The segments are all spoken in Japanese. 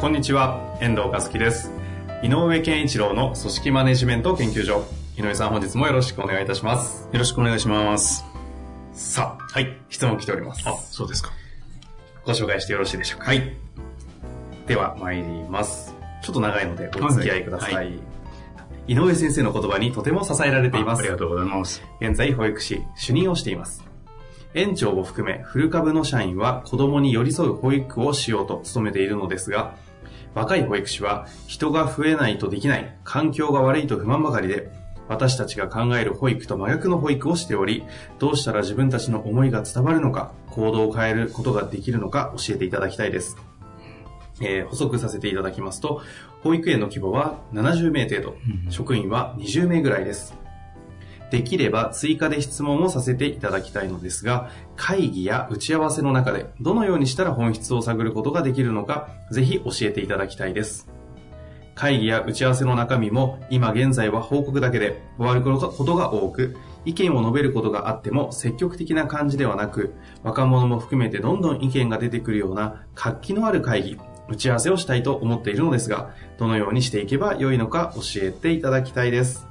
こんにちは、遠藤和樹です。井上健一郎の組織マネジメント研究所。井上さん本日もよろしくお願いいたします。よろしくお願いします。さあ、はい、質問来ております。あ、そうですか。ご紹介してよろしいでしょうか？はい。では、参ります。ちょっと長いのでお付き合いください。はい井上先生の言葉にとても支えられていますああり。がとうございます。現在保育士、主任をしています。園長を含め、フル株の社員は子供に寄り添う保育をしようと努めているのですが、若い保育士は人が増えないとできない、環境が悪いと不満ばかりで、私たちが考える保育と真逆の保育をしており、どうしたら自分たちの思いが伝わるのか、行動を変えることができるのか教えていただきたいです。えー補足させていただきますと、保育園の規模は70名程度、職員は20名ぐらいです。できれば追加で質問をさせていただきたいのですが、会議や打ち合わせの中でどのようにしたら本質を探ることができるのか、ぜひ教えていただきたいです。会議や打ち合わせの中身も今現在は報告だけで終わることが多く、意見を述べることがあっても積極的な感じではなく、若者も含めてどんどん意見が出てくるような活気のある会議、打ち合わせをしたいと思っているのですが、どのようにしていけば良いのか教えていただきたいです。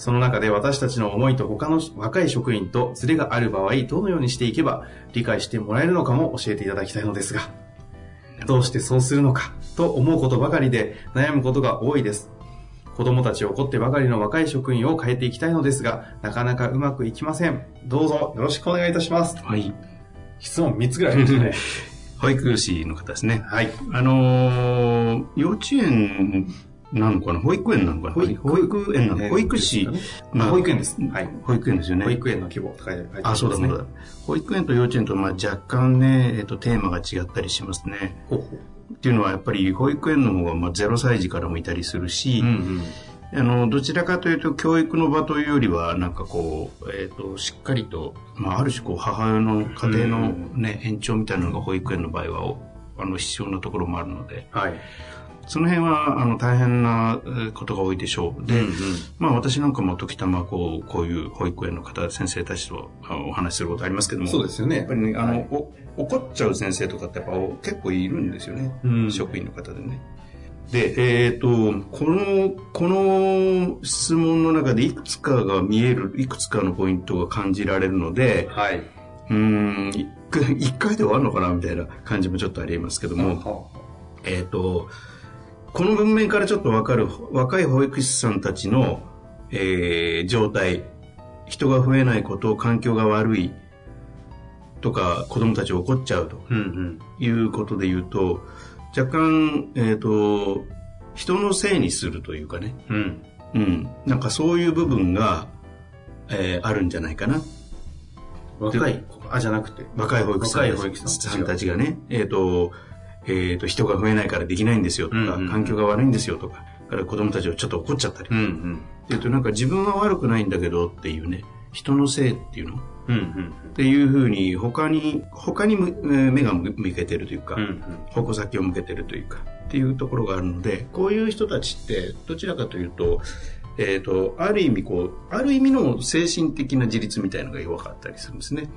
その中で私たちの思いと他の若い職員とズレがある場合、どのようにしていけば理解してもらえるのかも教えていただきたいのですが、どうしてそうするのかと思うことばかりで悩むことが多いです。子供たちを怒ってばかりの若い職員を変えていきたいのですが、なかなかうまくいきません。どうぞよろしくお願いいたします。はい。質問3つぐらいありましたね。保育士の方ですね。はい。あのー幼稚園なのかな保育園なのかな保育園なのえー保育士保育園です。はい。保育園ですよね。保育園の規模と書いてありますね。あ、そうだそうだ。保育園と幼稚園とまあ若干ね、えっと、テーマが違ったりしますね。っていうのはやっぱり保育園の方がまあ0歳児からもいたりするし、うんうん。あの、どちらかというと、教育の場というよりは、なんかこう、えっ、と、しっかりと、まあ、ある種こう、母親の家庭のね、延長みたいなのが保育園の場合は、おあの、必要なところもあるので、はい。その辺は、あの、大変なえーことが多いでしょう。で、うんうんまあ、私なんかも時たま、こう、こういう保育園の方、先生たちとあお話しすることありますけども、そうですよね。やっぱりね、あの、はいお怒っちゃう先生とかってやっぱお結構いるんですよね。うん職員の方でね。で、えっ、と、この、この質問の中でいくつかが見える、いくつかのポイントが感じられるので、はい。うーん、一回一回で終わるのかなみたいな感じもちょっとありますけども、はえっ、と、この文面からちょっとわかる若い保育士さんたちの、えー状態、人が増えないこと、環境が悪いとか、子供たち怒っちゃうと。いうことで言うと、若干、えっ、と、人のせいにするというかね、うん。うん、なんかそういう部分が、えーあるんじゃないかな。若い子あ、じゃなくて。若い保育士さんたちがね、えっ、と、えっ、と、人が増えないからできないんですよとか、うんうん環境が悪いんですよとか、だから子供たちをちょっと怒っちゃったり。うんうっん。ていうと、なんか自分は悪くないんだけどっていうね、人のせいっていうの？っうんうん。ていうふうに、他に、他に目が向けてるというか、うんうん。矛先を向けてるというか、っていうところがあるので、こういう人たちって、どちらかというと、えっ、と、ある意味こう、ある意味の精神的な自立みたいのが弱かったりするんですね。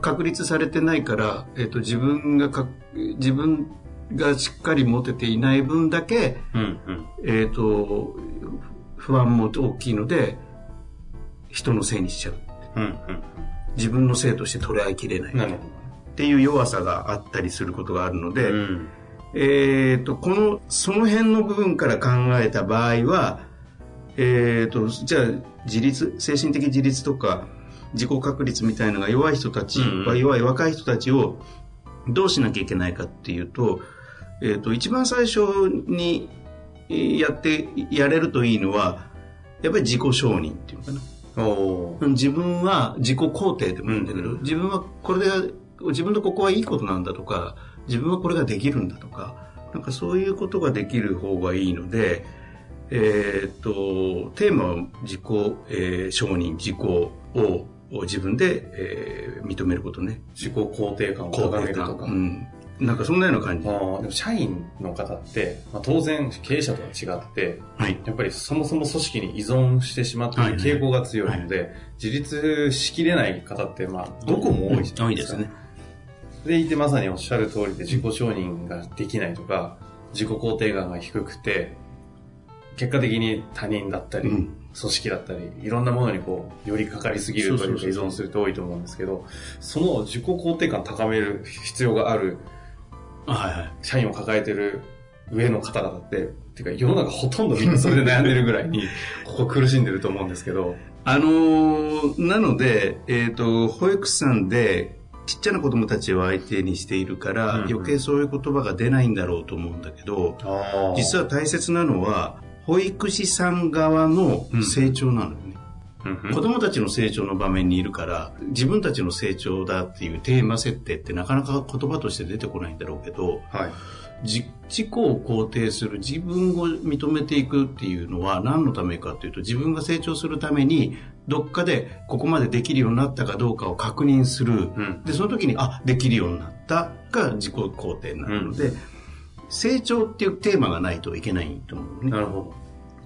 確立されてないから、えっ、と、自分がか、自分がしっかり持てていない分だけ、うんうん。えっ、と、不安も大きいので、人のせいにしちゃう。うん自分のせいとして捉えきれない。っていう弱さがあったりすることがあるので、ど。うん。えっ、と、この、その辺の部分から考えた場合は、えっ、と、じゃあ、自立、精神的自立とか、自己確立みたいなのが弱い人たち、うんうん。弱い若い人たちをどうしなきゃいけないかっていうと、えっ、と、一番最初にえーやって、やれるといいのは、やっぱり自己承認っていうのかな。自分は自己肯定でもいいんだけど、うん。自分はこれで自分のここはいいことなんだとか、自分はこれができるんだとか、なんかそういうことができる方がいいので、えーっと、テーマは自己、えー承認、自己をを自分で、えー認めることね。自己肯定感を高めるとか。うん。なんかそんなような感じ。でも社員の方って、まあ、当然経営者とは違って、はい。やっぱりそもそも組織に依存してしまっている傾向が強いので、自立しきれない方って、まあ、どこも多いじゃ多ないでか。いですすね。でいてまさにおっしゃる通りで自己承認ができないとか、自己肯定感が低くて、結果的に他人だったり、うん組織だったり、いろんなものにこう、よりかかりすぎるというか依存すると多いと思うんですけど、その自己肯定感高める必要があるはいはい。社員を抱えてる上の方々って、てか世の中ほとんどみんなそれで悩んでるぐらいに、ここ苦しんでると思うんですけど、あのーなので、えっ、と、保育士さんで、ちっちゃな子供たちを相手にしているから、うんうん。余計そういう言葉が出ないんだろうと思うんだけど、実は大切なのは、保育士さん側の成長なのよね。子供たちの成長の場面にいるから、自分たちの成長だっていうテーマ設定ってなかなか言葉として出てこないんだろうけど、はい。じ自己を肯定する自分を認めていくっていうのは何のためかというと自分が成長するためにどっかでここまでできるようになったかどうかを確認する、ん。でその時にあできるようになったが自己肯定になるので、成長っていうテーマがないといけないと思うねなるほ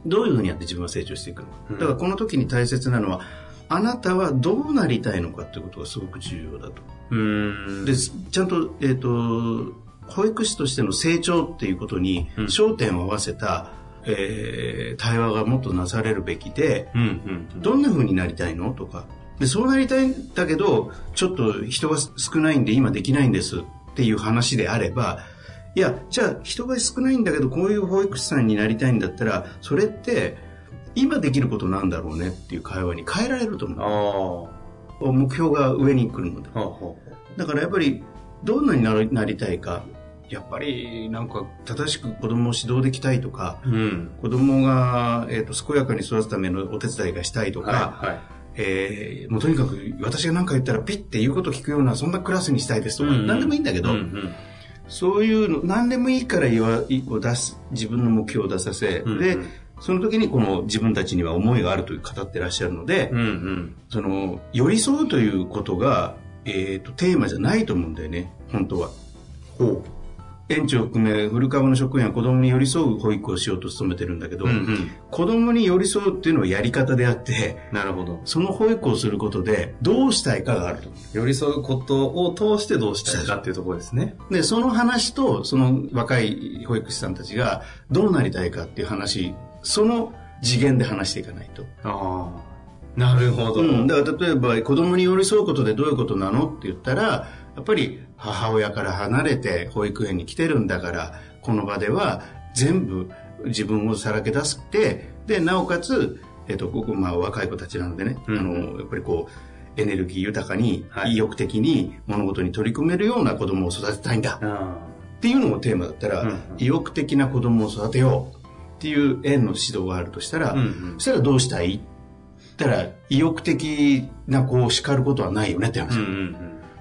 どういうふうにやって自分は成長していくのか、うんだからこの時に大切なのはあなたはどうなりたいのかっていうことがすごく重要だとど。うーん。でちゃんと,、えー、と保育士としての成長っていうことにうん焦点を合わせた、えー対話がもっとなされるべきでうんうん。どんな風になりたいのとかでそうなりたいんだけどちょっと人が少ないんで今できないんですっていう話であればいやじゃあ人が少ないんだけどこういう保育士さんになりたいんだったらそれって今できることなんだろうねっていう会話に変えられるとああ。思ほう目標が上に来るのでだからやっぱりどんなになりなりたいかやっぱりなんか正しく子供を指導できたいとかう。うん。子供が、えー、と健やかに育つためのお手伝いがしたいとか、はい。はい。えーもうとにかく私が何か言ったらピッて言うこと聞くようなそんなクラスにしたいですとか、うんうん何でもいいんだけど、うんうんそういうの何でもいいから言わいを出す自分の目標を出させ、うんうんでその時にこの自分たちには思いがあるという語ってらっしゃるので、うんうん。その寄り添うということが、えー、とテーマじゃないと思うんだよね本当は。ほ園長を含めフル株の職員は子供に寄り添う保育をしようと努めてるんだけど、うんうん。子供に寄り添うっていうのはやり方であってなるほど。その保育をすることでどうしたいかがあると寄り添うことを通してどうしたいかっていうところですね。でその話とその若い保育士さんたちがどうなりたいかっていう話その次元で話していかないと、ああ。なるほど。うん、だから例えば子供に寄り添うことでどういうことなのって言ったらやっぱり母親から離れて保育園に来てるんだからこの場では全部自分をさらけ出してでなおかつ、えっとここまあ、若い子たちなのでね、うん。あのやっぱりこうエネルギー豊かに、はい。意欲的に物事に取り組めるような子供を育てたいんだ。あっていうのもテーマだったら、うんうん。意欲的な子供を育てようっていう園の指導があるとしたら、うんうん。そしたらどうしたい？って言ったら意欲的な子を叱ることはないよねって話うん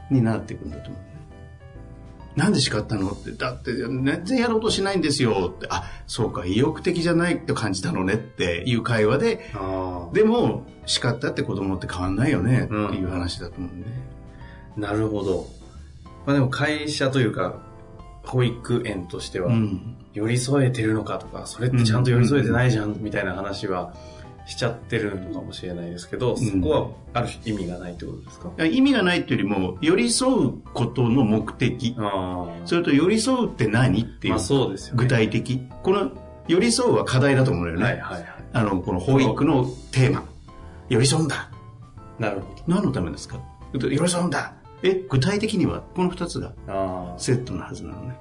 うん。になっていくんだと思う、なんで叱ったの？ってだって全然やろうとしないんですよってあそうか意欲的じゃないって感じたのねっていう会話であでも叱ったって子供って変わんないよねっていう話だと思うんで、あ。なるほど。まあでも会社というか、保育園としては、うん。寄り添えてるのかとか、それってちゃんと寄り添えてないじゃん、みたいな話はしちゃってるのかもしれないですけど、そこはある種意味がないってことですか、意味がないっていうよりも寄り添うことの目的。あそれと寄り添うって何ってあ。いう、まあそうですよね。具体的。この寄り添うは課題だと思うのよね、はいはいはい。あのこの保育のテーマ。寄り添うんだ。なるほ何のためですか？寄り添うんだ。え具体的にはこの2つが。セットなはずなのね。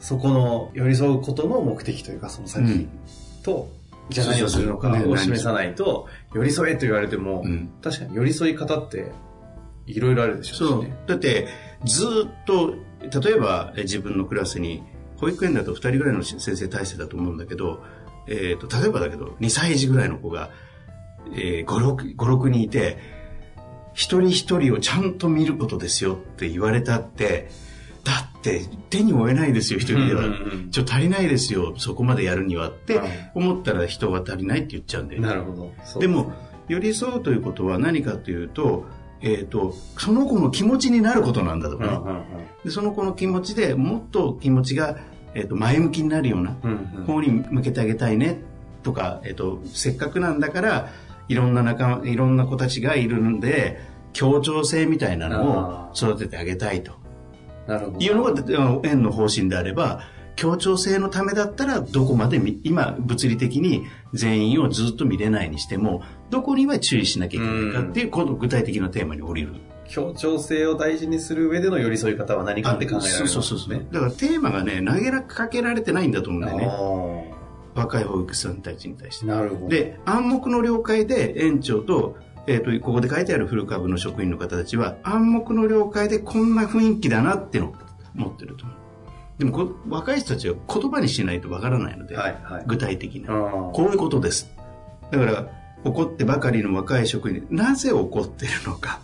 そこの寄り添うことの目的というか、その先、うん。と、じゃあ何をするのかそうそうそう。を示さないと、寄り添えと言われても、うん。確かに寄り添い方って、いろいろあるでしょそううしね。だってずーっと例えばえ自分のクラスに保育園だと2人ぐらいの先生体制だと思うんだけど、えー、と例えばだけど2歳児ぐらいの子が、えー、56, 56人いて1一人一人をちゃんと見ることですよって言われたって、だって手に負えないですよ、一人では。うんうんうんちょっと足りないですよ、そこまでやるにはってはい思ったら人は足りないって言っちゃうんだよね。なるほど。でも、寄り添うということは何かというと、えっ、と、その子の気持ちになることなんだとかね。うんうんうんでその子の気持ちでもっと気持ちが、えー、と前向きになるような方に向けてあげたいねとか、えー、とせっかくなんだからいろんな仲間いろんな子たちがいるんで協調性みたいなのを育ててあげたいと。いうのがあの園の方針であれば協調性のためだったらどこまでみ今物理的に全員をずっと見れないにしてもどこには注意しなきゃいけないかっていうこの具体的なテーマに降りる。協調性を大事にする上での寄り添い方は何かって考えられるんですね。そうそうそうそう。だからテーマがね、投げかけられてないんだと思うんだよね。若い保育士さんたちに対して。なるほど。で、暗黙の了解で園長と、えっ、と、ここで書いてある古株の職員の方たちは、暗黙の了解でこんな雰囲気だなっていうのを持ってると思う。でもこ、若い人たちは言葉にしないとわからないので、はいはい。具体的な。うんこういうことです。だから、怒ってばかりの若い職員になぜ怒ってるのか。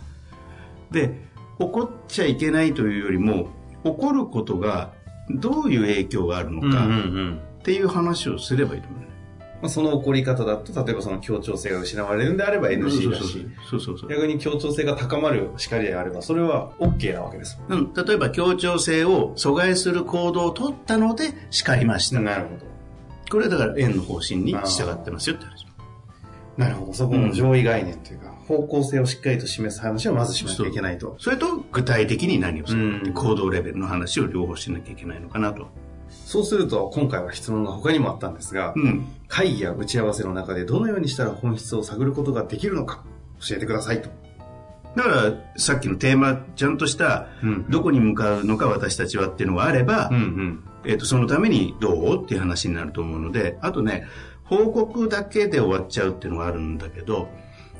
で、怒っちゃいけないというよりも、怒ることがどういう影響があるのかっていう話をすればいいと思うね。まあ、その起こり方だと、例えばその協調性が失われるんであれば NG だし。逆に協調性が高まる叱りであれば、それは OK なわけです。うん、例えば協調性を阻害する行動を取ったので叱りました。なるほこれだから園の方針に従ってますよって話。ど。なるほど。そこの上位概念というか、方向性をしっかりと示す話をまずしなきゃいけないと。それと具体的に何をするうん行動レベルの話を両方しなきゃいけないのかなと。そうすると、今回は質問が他にもあったんですが、うん。会議や打ち合わせの中でどのようにしたら本質を探ることができるのか、教えてくださいと。だからさっきのテーマ、ちゃんとしたうんどこに向かうのか私たちはっていうのがあれば、うんうん。えっとそのためにどうっていう話になると思うので、あとね、報告だけで終わっちゃうっていうのがあるんだけど、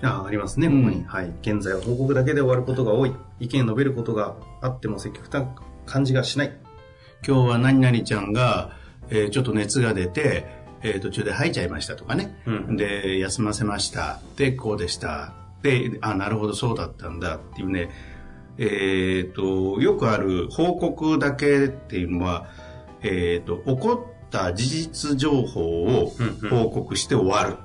あありますね、ここに。はい。現在は報告だけで終わることが多い。意見述べることがあっても積極的な感じがしない。今日は何々ちゃんが、えーちょっと熱が出て、えー途中で吐いちゃいましたとかね。うんで、休ませました。で、こうでした。で、あ、なるほど、そうだったんだっていうね。えっ、と、よくある報告だけっていうのは、えっ、と、起こった事実情報を報告して終わる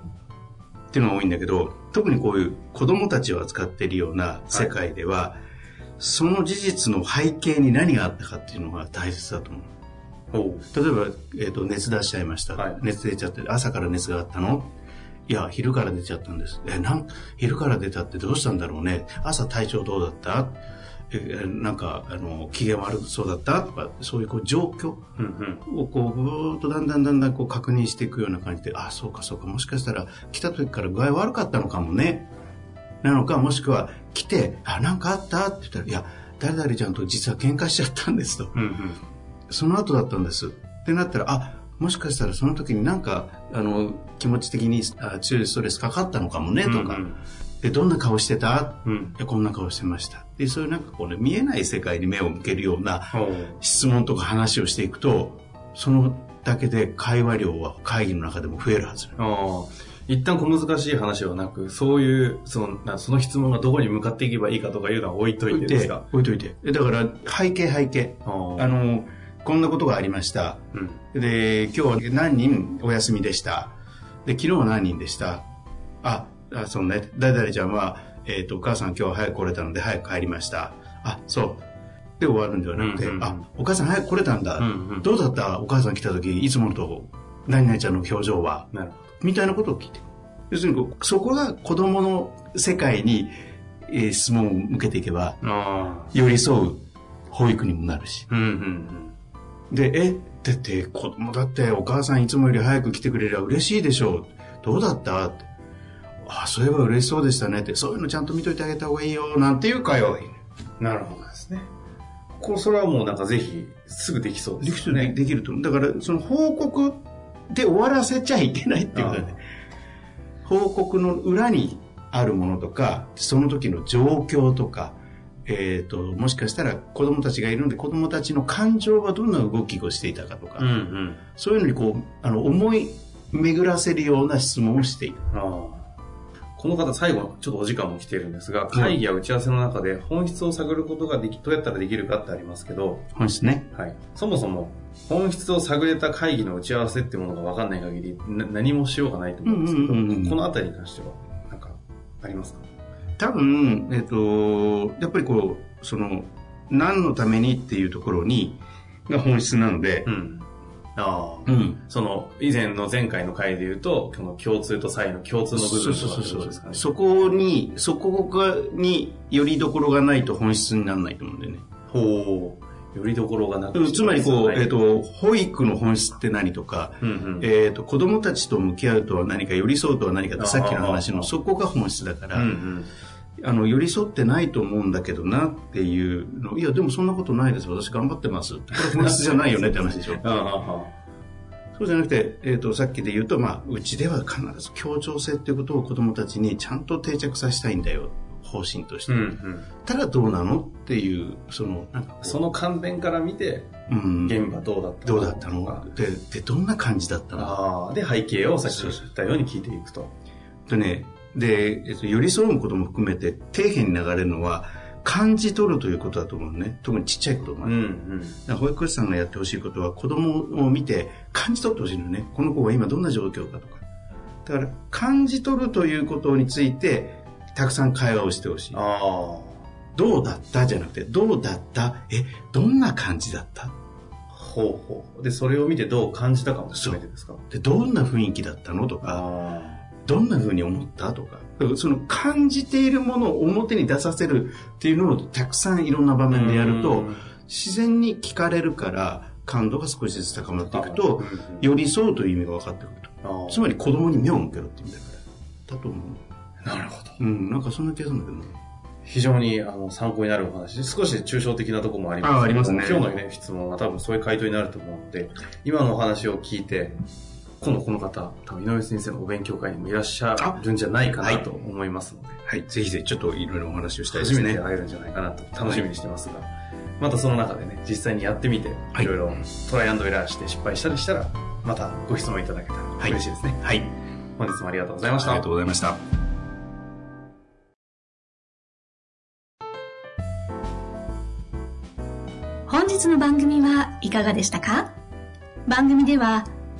っていうのが多いんだけど、特にこういう子供たちを扱っているような世界では、その事実の背景に何があったかっていうのが大切だと思う。お例えば、えー、と熱出しちゃいました、はい。熱出ちゃって朝から熱があったの？いや昼から出ちゃったんです。えなん昼から出たってどうしたんだろうね？朝体調どうだった？えなんかあの機嫌悪そうだった？とかそういうこう状況。をこうぐーっとだんだんだんだんこう確認していくような感じであそうかそうか。もしかしたら来た時から具合悪かったのかもね。なのかもしくは来てあなんかあった？って言ったらいや誰々ちゃんと実は喧嘩しちゃったんですと。うんうん。その後だったんです。ってなったら、あ、もしかしたらその時になんか、あの、気持ち的にあ強いストレスかかったのかもね、とか。うんうんで、どんな顔してた？うん。こんな顔してました。で、そういうなんかこうね、見えない世界に目を向けるような質問とか話をしていくと、そのだけで会話量は会議の中でも増えるはず。一旦小難しい話ではなく、そういう、その、なその質問がどこに向かっていけばいいかとかいうのは置いといてですか？置いといて。えだから、背景背景。ああの、こんなことがありました。うん。で、今日は何人お休みでした？で、昨日は何人でした？あ、あそうね、誰々ちゃんは、えっ、と、お母さん今日は早く来れたので早く帰りました。あ、そう。で終わるんではなくて、うんうんうんあ、お母さん早く来れたんだ。うんうんどうだった？お母さん来た時、いつものと何々ちゃんの表情は？みたいなことを聞いて。要するにそこが子供の世界に、えー質問を向けていけば。寄り添う保育にもなるし。うんうんで、え、だって子供だってお母さんいつもより早く来てくれりゃ嬉しいでしょう。どうだったってあ、そういえば嬉しそうでしたねって、そういうのちゃんと見といてあげた方がいいよ、なんていう会話がいい。なるほどですね。こう、それはもうなんかぜひ、すぐできそうでですきるね。できると思う。だから、その報告で終わらせちゃいけないっていうことだね。報告の裏にあるものとか、その時の状況とか、えっ、と、もしかしたら子供たちがいるので、子供たちの感情はどんな動きをしていたかとか、うんうん。そういうのにこう、あの、思い巡らせるような質問をしていく。ああ。この方最後、ちょっとお時間も来ているんですが、会議や打ち合わせの中で本質を探ることができ、どうやったらできるかってありますけど、本質ね。はい。そもそも、本質を探れた会議の打ち合わせってものが分かんない限り、な何もしようがないと思うんですけど、うんうんうんうんこのあたりに関しては、なんか、ありますか？多分、えっ、と、やっぱりこう、その、何のためにっていうところに、が本質なのでう、ん。ああ。うん。その、以前の前回の回で言うと、この共通と差異の共通の部分とかってことですかね。そこに、そこが、に、よりどころがないと本質にならないと思うんだよね。ほう。よりどころがなくうんつまりこう、はいえっ、と、保育の本質って何とか、うんうん。えっ、と、子供たちと向き合うとは何か、寄り添うとは何かって、さっきの話の、そこが本質だから、うんうん。あの、寄り添ってないと思うんだけどなっていうの、いや、でもそんなことないです。私頑張ってます。これ本質じゃないよねって話でしょ。ああああそうじゃなくて、えっ、と、さっきで言うと、まあ、うちでは必ず協調性っていうことを子供たちにちゃんと定着させたいんだよ。方針として。うんうん。たらどうなのっていう、その、なんかその観点から見て、うん、現場どうだったどうだったの？で、で、どんな感じだったの？で、背景をさっき言ったように聞いていくと。でね、で、えっと、寄り添うことも含めて、底辺に流れるのは、感じ取るということだと思うのね。特にちっちゃい子供は。うんうん。保育士さんがやってほしいことは、子供を見て感じ取ってほしいのね。この子が今どんな状況かとか。だから、感じ取るということについて、たくさん会話をしてほしい。どうだったじゃなくて、どうだった？え、どんな感じだった？ほうほう。で、それを見てどう感じたかも含めてですか？で、どんな雰囲気だったの？とか、あどんな風に思った？とか。その感じているものを表に出させるっていうのをたくさんいろんな場あ。面でやるとうん、自然に聞かれるから、感度が少しずつ高まっていくあと、寄り添うという意味が分かってくると。つまり子供に目を向けろって意味だから。だと思う。なるほど。うん、なんかそんな気がするんだけどね。非常にあの参考になるお話で、少し抽象的なところもありますけどあありますね今日の、ね、質問は多分そういう回答になると思うので、今のお話を聞いて、今度この方、多分井上先生のお勉強会にもいらっしゃるんじゃないかなと思いますので、はい、ぜひぜひちょっといろいろお話をしたいですね。初めて会えるんじゃないかなと楽しみにしてますが、またその中でね、実際にやってみて、はいいろいろトライアンドエラーして失敗したりしたら、またご質問いただけたらはい嬉しいですね。はい。本日もありがとうございましたありがと。うございました。本日の番組はいかがでしたか？番組では